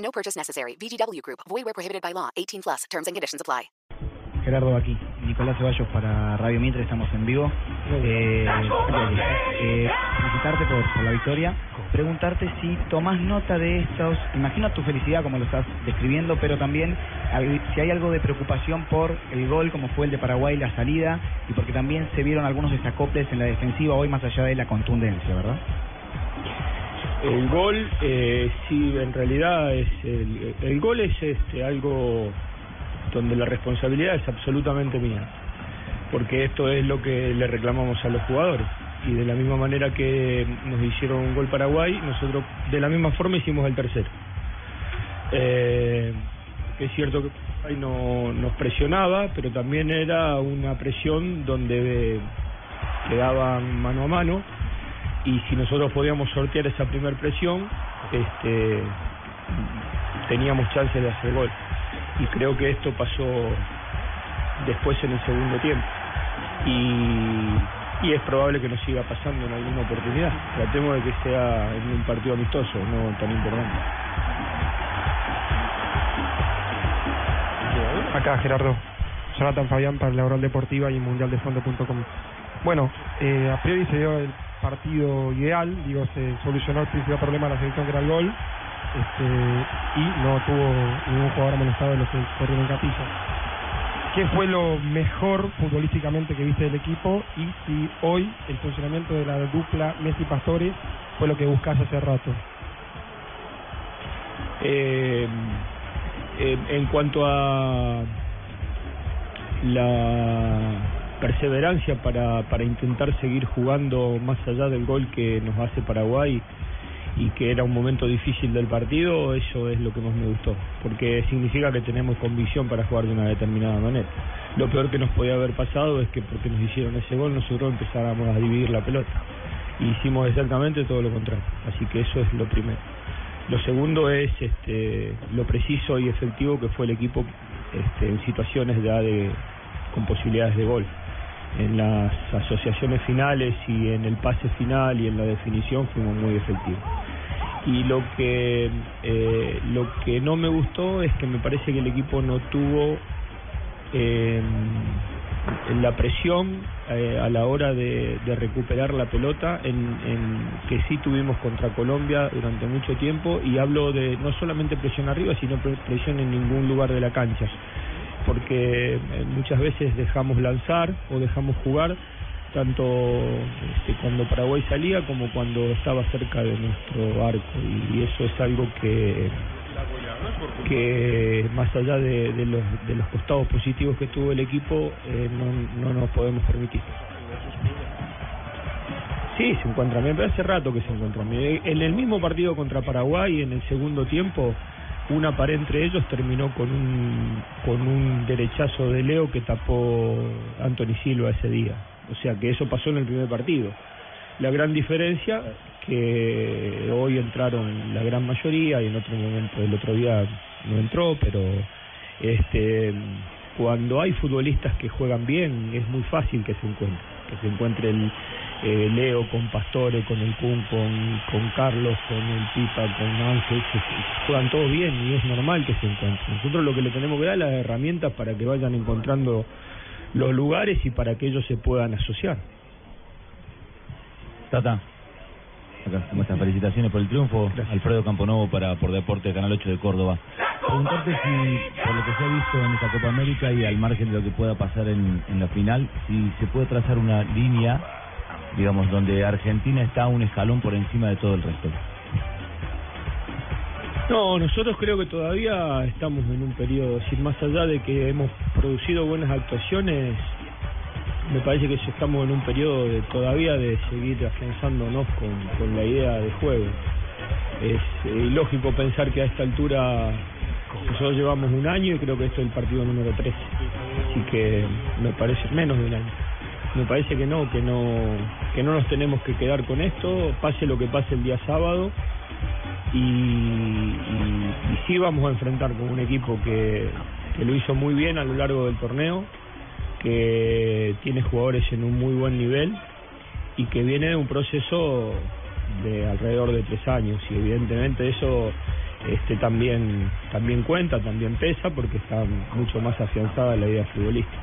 No purchase necessary. VGW Group. Void where prohibited by law. 18 plus. Terms and conditions apply. Gerardo aquí, Nicolás Ceballos para Radio Mitre, estamos en vivo. Eh, eh, felicitarte por, por la victoria, preguntarte si tomás nota de estos, imagino tu felicidad como lo estás describiendo, pero también si hay algo de preocupación por el gol como fue el de Paraguay, la salida, y porque también se vieron algunos desacoples en la defensiva hoy más allá de la contundencia, ¿verdad? El gol, eh, sí, en realidad es el, gol es este algo donde la responsabilidad es absolutamente mía, porque esto es lo que le reclamamos a los jugadores y de la misma manera que nos hicieron un gol Paraguay, nosotros de la misma forma hicimos el tercero. Eh, es cierto que Paraguay no, nos presionaba, pero también era una presión donde quedaban mano a mano y si nosotros podíamos sortear esa primer presión, este, teníamos chance de hacer gol. Y creo que esto pasó después en el segundo tiempo. Y, y es probable que nos siga pasando en alguna oportunidad. Tratemos de que sea en un partido amistoso, no tan importante. Acá Gerardo, Jonathan Fabián para la Oral Deportiva y mundialdefondo.com. Bueno, eh, a priori se dio el partido ideal, digo, se solucionó el principal problema de la selección que era el gol, este, y no tuvo ningún jugador amonestado de los que corrieron en capilla. ¿Qué fue lo mejor futbolísticamente que viste del equipo y si hoy el funcionamiento de la dupla Messi-Pastores fue lo que buscás hace rato? Eh, en cuanto a la perseverancia para, para intentar seguir jugando más allá del gol que nos hace Paraguay y que era un momento difícil del partido, eso es lo que más me gustó, porque significa que tenemos convicción para jugar de una determinada manera. Lo peor que nos podía haber pasado es que porque nos hicieron ese gol nosotros empezáramos a dividir la pelota. Y hicimos exactamente todo lo contrario, así que eso es lo primero. Lo segundo es este, lo preciso y efectivo que fue el equipo este, en situaciones ya de, con posibilidades de gol. En las asociaciones finales y en el pase final y en la definición fuimos muy efectivos. Y lo que, eh, lo que no me gustó es que me parece que el equipo no tuvo eh, la presión eh, a la hora de, de recuperar la pelota en, en que sí tuvimos contra Colombia durante mucho tiempo y hablo de no solamente presión arriba sino pre- presión en ningún lugar de la cancha porque eh, muchas veces dejamos lanzar o dejamos jugar tanto este, cuando Paraguay salía como cuando estaba cerca de nuestro arco y, eso es algo que que más allá de, de los, de los costados positivos que tuvo el equipo eh, no, no nos podemos permitir. Sí, se encuentra bien, pero hace rato que se encuentra bien. En el mismo partido contra Paraguay, en el segundo tiempo, una pared entre ellos terminó con un, con un derechazo de Leo que tapó Anthony Silva ese día. O sea que eso pasó en el primer partido. La gran diferencia que hoy entraron la gran mayoría y en otro momento el otro día no entró, pero este cuando hay futbolistas que juegan bien es muy fácil que se encuentre, que se encuentre el eh, Leo con Pastore, con el Kun, con, con Carlos, con el Pipa, con Ángel, que juegan todos bien y es normal que se encuentren. Nosotros lo que le tenemos que dar es las herramientas para que vayan encontrando los lugares y para que ellos se puedan asociar. Tata, acá, ¿cómo estás? Felicitaciones por el triunfo. Alfredo Camponovo para por Deporte Canal 8 de Córdoba. Preguntarte si, por lo que se ha visto en esta Copa América y al margen de lo que pueda pasar en, en la final, si se puede trazar una línea, digamos, donde Argentina está un escalón por encima de todo el resto. No, nosotros creo que todavía estamos en un periodo, es más allá de que hemos producido buenas actuaciones, me parece que estamos en un periodo de todavía de seguir afianzándonos con, con la idea de juego. es eh, ilógico pensar que a esta altura nosotros llevamos un año y creo que esto es el partido número 13. Así que me parece menos de un año. Me parece que no, que no, que no nos tenemos que quedar con esto, pase lo que pase el día sábado. Y, y, sí vamos a enfrentar con un equipo que, que lo hizo muy bien a lo largo del torneo, que tiene jugadores en un muy buen nivel y que viene de un proceso de alrededor de tres años y evidentemente eso este también también cuenta, también pesa porque está mucho más afianzada la idea futbolística.